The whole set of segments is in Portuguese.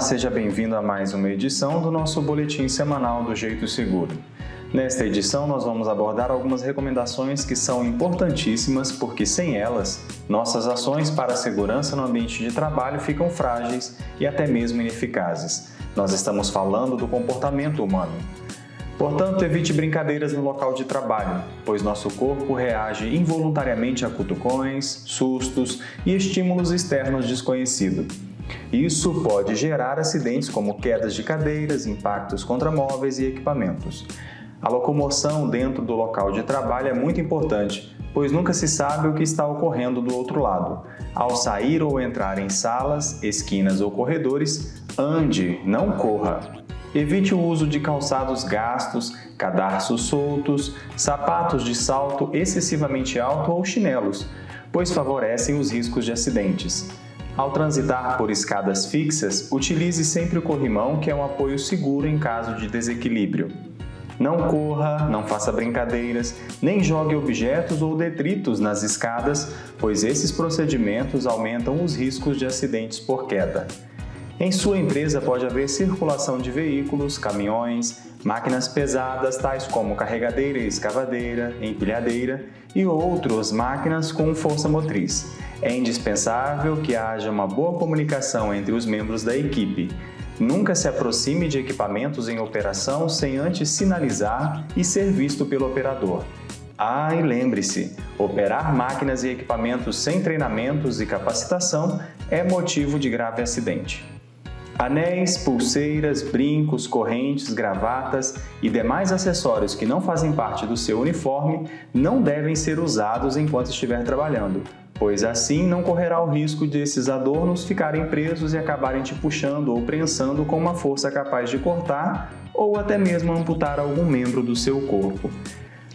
seja bem-vindo a mais uma edição do nosso boletim semanal do Jeito Seguro. Nesta edição, nós vamos abordar algumas recomendações que são importantíssimas porque, sem elas, nossas ações para a segurança no ambiente de trabalho ficam frágeis e até mesmo ineficazes. Nós estamos falando do comportamento humano. Portanto, evite brincadeiras no local de trabalho, pois nosso corpo reage involuntariamente a cutucões, sustos e estímulos externos desconhecidos. Isso pode gerar acidentes como quedas de cadeiras, impactos contra móveis e equipamentos. A locomoção dentro do local de trabalho é muito importante, pois nunca se sabe o que está ocorrendo do outro lado. Ao sair ou entrar em salas, esquinas ou corredores, ande, não corra. Evite o uso de calçados gastos, cadarços soltos, sapatos de salto excessivamente alto ou chinelos, pois favorecem os riscos de acidentes. Ao transitar por escadas fixas, utilize sempre o corrimão, que é um apoio seguro em caso de desequilíbrio. Não corra, não faça brincadeiras, nem jogue objetos ou detritos nas escadas, pois esses procedimentos aumentam os riscos de acidentes por queda. Em sua empresa pode haver circulação de veículos, caminhões, máquinas pesadas tais como carregadeira escavadeira, empilhadeira e outras máquinas com força motriz. É indispensável que haja uma boa comunicação entre os membros da equipe. Nunca se aproxime de equipamentos em operação sem antes sinalizar e ser visto pelo operador. Ah, e lembre-se: operar máquinas e equipamentos sem treinamentos e capacitação é motivo de grave acidente. Anéis, pulseiras, brincos, correntes, gravatas e demais acessórios que não fazem parte do seu uniforme não devem ser usados enquanto estiver trabalhando, pois assim não correrá o risco desses adornos ficarem presos e acabarem te puxando ou prensando com uma força capaz de cortar ou até mesmo amputar algum membro do seu corpo.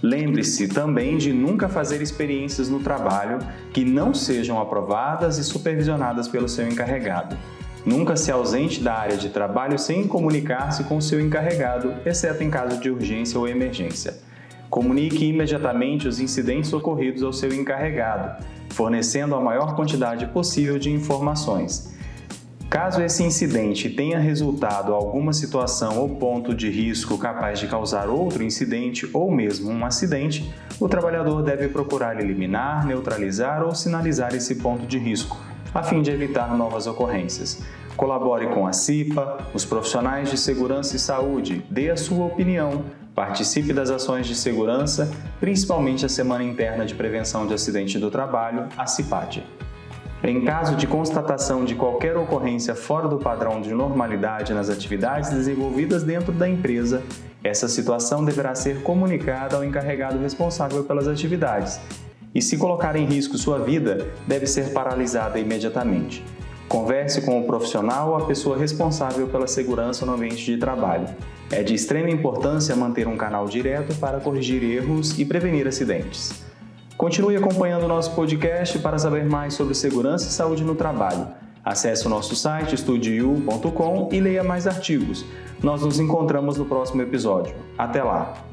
Lembre-se também de nunca fazer experiências no trabalho que não sejam aprovadas e supervisionadas pelo seu encarregado. Nunca se ausente da área de trabalho sem comunicar-se com seu encarregado, exceto em caso de urgência ou emergência. Comunique imediatamente os incidentes ocorridos ao seu encarregado, fornecendo a maior quantidade possível de informações. Caso esse incidente tenha resultado alguma situação ou ponto de risco capaz de causar outro incidente ou mesmo um acidente, o trabalhador deve procurar eliminar, neutralizar ou sinalizar esse ponto de risco, a fim de evitar novas ocorrências. Colabore com a CIPA, os profissionais de segurança e saúde, dê a sua opinião, Participe das ações de segurança, principalmente a Semana Interna de Prevenção de Acidente do Trabalho, a CIPAD. Em caso de constatação de qualquer ocorrência fora do padrão de normalidade nas atividades desenvolvidas dentro da empresa, essa situação deverá ser comunicada ao encarregado responsável pelas atividades. E se colocar em risco sua vida, deve ser paralisada imediatamente. Converse com o profissional ou a pessoa responsável pela segurança no ambiente de trabalho. É de extrema importância manter um canal direto para corrigir erros e prevenir acidentes. Continue acompanhando o nosso podcast para saber mais sobre segurança e saúde no trabalho. Acesse o nosso site estudiu.com e leia mais artigos. Nós nos encontramos no próximo episódio. Até lá!